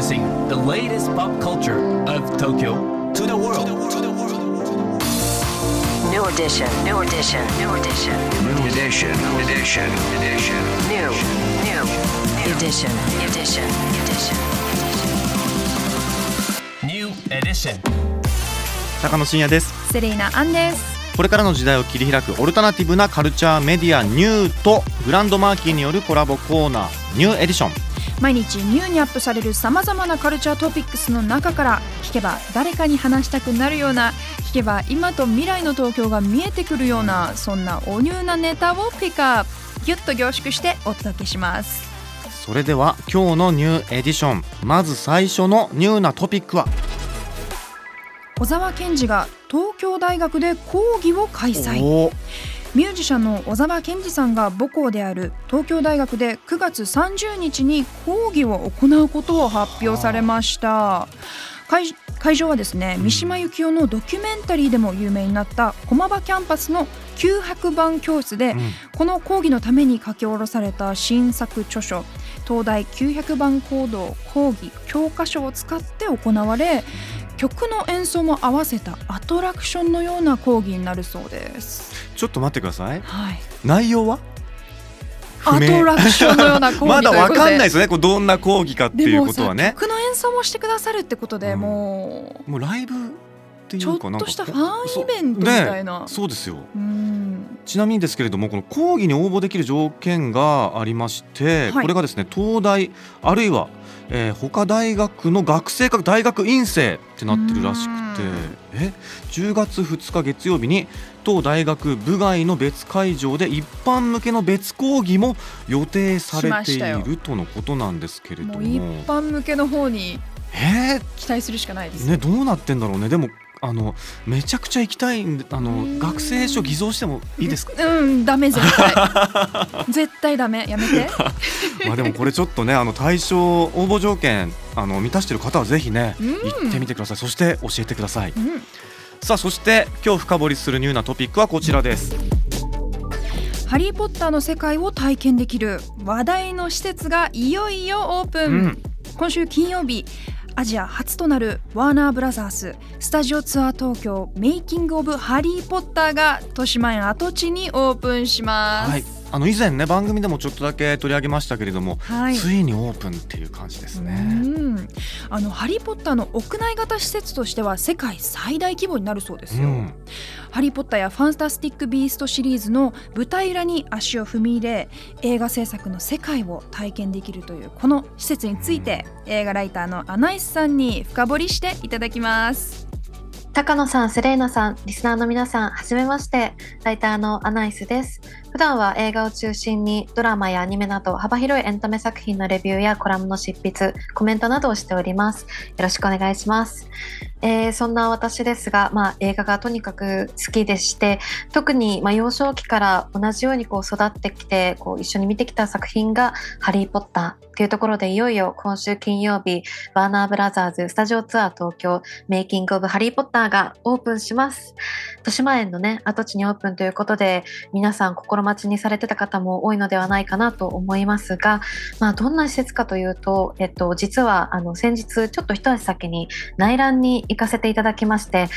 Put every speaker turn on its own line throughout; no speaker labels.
Introducing the latest pop culture of Tokyo to the world.
New edition, new edition, new edition,
New edition, edition, edition.
new, new, edition, edition, edition.
New edition.
高野真也です
セレイナアンです
これからの時代を切り開くオルタナティブなカルチャーメディアニューとグランドマーキーによるコラボコーナーニューエディション
毎日ニューにアップされるさまざまなカルチャートピックスの中から聞けば誰かに話したくなるような聞けば今と未来の東京が見えてくるようなそんなおニューなネタをピックアップギュッと凝縮してお届けします。
それでは今日のニューエディションまず最初のニューなトピックは？
小沢健二が東京大学で講義を開催ミュージシャンの小沢健二さんが母校である東京大学で9月30日に講義を行うことを発表されました。会会場はですね三島由紀夫のドキュメンタリーでも有名になった駒場キャンパスの9白板教室で、
うん。
この講義のために書き下ろされた新作著書東大900番講堂講義教科書を使って行われ曲の演奏も合わせたアトラクションのような講義になるそうです。
ちょっと待ってください。
はい、
内容は？
アトラクションのような講義
まだわかんない
い
ですよね。これどんな講義かっていうことはね。
曲の演奏もしてくださるってことで、
うん
も
もうライブっていう
ちょっとしたファンイベントみたいな。
そう。ねそうですよ。
うん。
ちなみにですけれどもこの講義に応募できる条件がありまして、
はい。
これがですね東大あるいは、えー他大学の学生か大学院生ってなってるらしくて。え？10月2日月曜日に当大学部外の別会場で一般向けの別講義も予定されているとのことなんですけれども。
一般向けの方に
え？ー
期待するしかないです、
ね、どうなってんだろうね。でもあのめちゃくちゃ行きたいんであの
うん。
学生証偽造してもいいですか？
うんダメ絶対。絶対ダメ。やめて。
まあでもこれちょっとねあの対象応募条件あの満たしてる方はぜひね、
うん。
行ってみてください。そして教えてください。
うん。
さあそして今日深掘りするニューなトピックはこちらです。
ハリー・ポッターの世界を体験できる話題の施設がいよいよオープン、
うん。
今週金曜日アジア初となるワーナーブラザーススタジオツアー東京メイキング・オブ・ハリー・ポッターが豊島園跡地にオープンします。
はいあの以前ね番組でもちょっとだけ取り上げましたけれども、
はい
ついにオープンっていう感じです
う
ね
んあのハリー・ポッターの屋内型施設としては世界最大規模になるそうですよ。
うん
ハリー・ポッターやファンタスティック・ビーストシリーズの舞台裏に足を踏み入れ映画制作の世界を体験できるというこの施設について映画ライターのアナイスさんに深掘りしていただきます。
高野さん、セレーナさん、リスナーの皆さん、はじめまして。ライターのアナイスです。普段は映画を中心にドラマやアニメなど幅広いエンタメ作品のレビューやコラムの執筆、コメントなどをしております。よろしくお願いします。えーそんな私ですが、まあ、映画がとにかく好きでして、特に、まあ、幼少期から同じようにこう育ってきて、こう一緒に見てきた作品がハリー・ポッターっていうところでいよいよ今週金曜日、ワーナーブラザーズスタジオツアー東京メイキングオブハリー・ポッターがオープンします。豊島園のね、跡地にオープンということで、皆さん心待ちにされてた方も多いのではないかなと思いますが、まあ、どんな施設かというと、えっと、実は、あの、先日、ちょっと一足先に内覧に行かせていただきまして、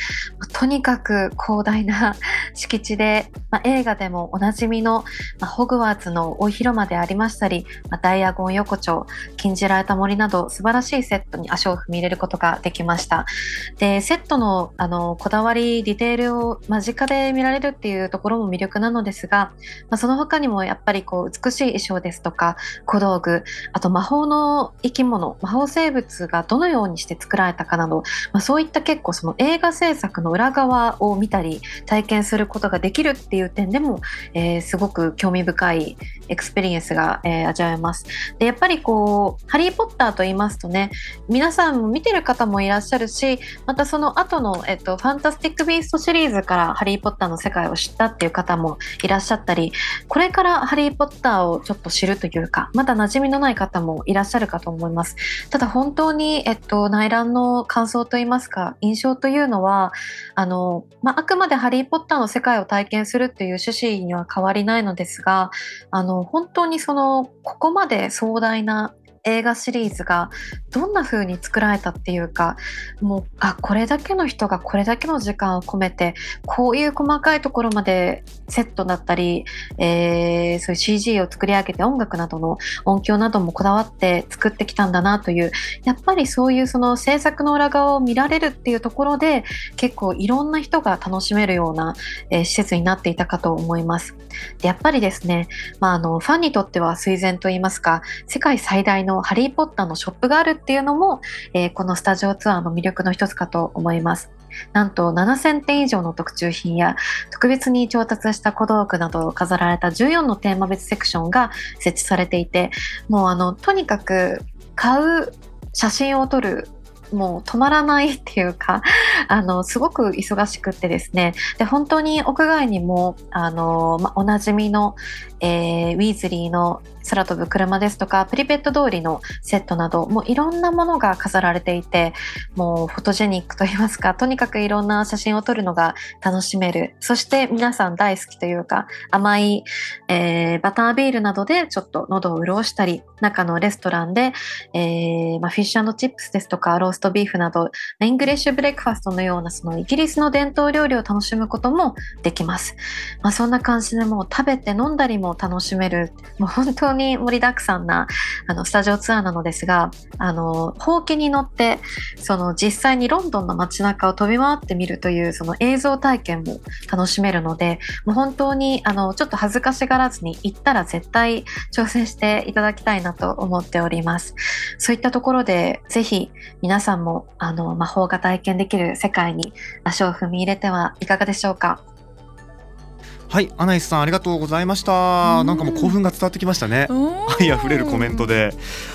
とにかく広大な敷地で、まあ、映画でもおなじみの、まあ、ホグワーツの大広間でありましたり、まあ、ダイアゴン横丁、禁じられた森など素晴らしいセットに足を踏み入れることができました。で、セットのあのこだわり、ディテールを間近で見られるっていうところも魅力なのですが、まあ、その他にもやっぱりこう美しい衣装ですとか小道具、あと魔法の生き物、魔法生物がどのようにして作られたかなど、まあ、そういった結構その映画制作の裏側を見たり体験することができるっていう点でも、えーすごく興味深い experience が、えー味わえます。でやっぱりこう「ハリー・ポッター」と言いますとね皆さんも見てる方もいらっしゃるしまたその後のえっとファンタスティック・ビーストシリーズから「ハリー・ポッター」の世界を知ったっていう方もいらっしゃったりこれから「ハリー・ポッター」をちょっと知るというかまだ馴染みのない方もいらっしゃるかと思います。ただ本当に、えっと、内覧の感想といいますか？印象というのはあの、まあ、あくまで「ハリー・ポッター」の世界を体験するという趣旨には変わりないのですがあの本当にそのここまで壮大な映画シリーズがどんな風に作られたっていうかもうあこれだけの人がこれだけの時間を込めてこういう細かいところまでセットだったり、えーそういう CG を作り上げて音楽などの音響などもこだわって作ってきたんだなというやっぱりそういうその制作の裏側を見られるっていうところで結構いろんな人が楽しめるような、えー施設になっていたかと思います。でやっぱりですね、まあ、あのファンにとっては垂涎といいますか世界最大のハリー・ポッターのショップがあるっていうのも、えーこのスタジオツアーの魅力の一つかと思います。なんと7000点以上の特注品や特別に調達した小道具などを飾られた14のテーマ別セクションが設置されていてもうあのとにかく買う写真を撮るもう止まらないっていうかあのすごく忙しくってですねで本当に屋外にもあの、ま、おなじみの、えーウィーズリーの空飛ぶ車ですとかプリペット通りのセットなどもういろんなものが飾られていてもうフォトジェニックといいますかとにかくいろんな写真を撮るのが楽しめるそして皆さん大好きというか甘い、えーバタービールなどでちょっと喉を潤したり中のレストランで、えーまあ、フィッシュチップスですとかローストビーフなど English breakfast のようなそのイギリスの伝統料理を楽しむこともできます。まあ、そんな感じでもう食べて飲んだりも楽しめるもう本当に盛りだくさんなあのスタジオツアーなのですがあのほうきに乗ってその実際にロンドンの街中を飛び回ってみるというその映像体験も楽しめるのでもう本当にあのちょっと恥ずかしがらずに行ったら絶対挑戦していただきたいなと思っております。そういったところでぜひ皆さんもあの魔法が体験できる世界に足を踏み入れてはいかがでしょうか？
はいアナイスさんありがとうございました。
うん。
なんかもう興奮が伝わってきましたね。愛あふれるコメントで。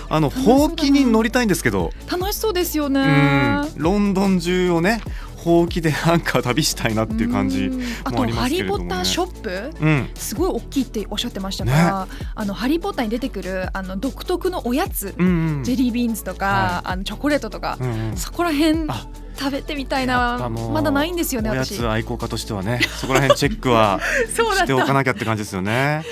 あのほうきに乗りたいんですけど。
楽しそうですよ
う
ね
ん。ロンドン中をねほうきでなんか旅したいなっていう感じもありま
ハリー・
すけれどもね。
ポッターショップ。
うん。
すごい大きいっておっしゃってましたから、あのハリー・ポッターに出てくるあの独特のおやつ、
うんうん。
ジェリービーンズとか、あのチョコレートとか、
うんうん。
そこら辺
あ。
食べてみたいなまだないんですよね
おや
私
つ愛好家としてはねそこら辺チェックは しておか
た
なきゃって感じですよね。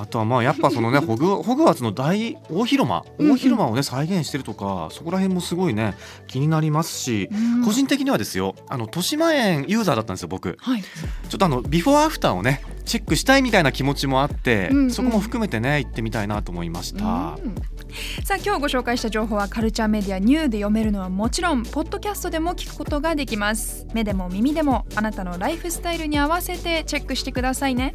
あとはまあやっぱそのね ホグホグワーツの大大広間大広間をね再現してるとかそこら辺もすごいね気になりますし、
うん。
個人的にはですよあの豊島園ユーザーだったんですよ僕。
はい。
ちょっとあのビフォーアフターをねチェックしたいみたいな気持ちもあって、
うんうん。
そこも含めてね行ってみたいなと思いました。
うん。さあ今日ご紹介した情報はカルチャーメディアニューで読めるのはもちろんポッドキャストでも聞くことができます。目でも耳でもあなたのライフスタイルに合わせてチェックしてくださいね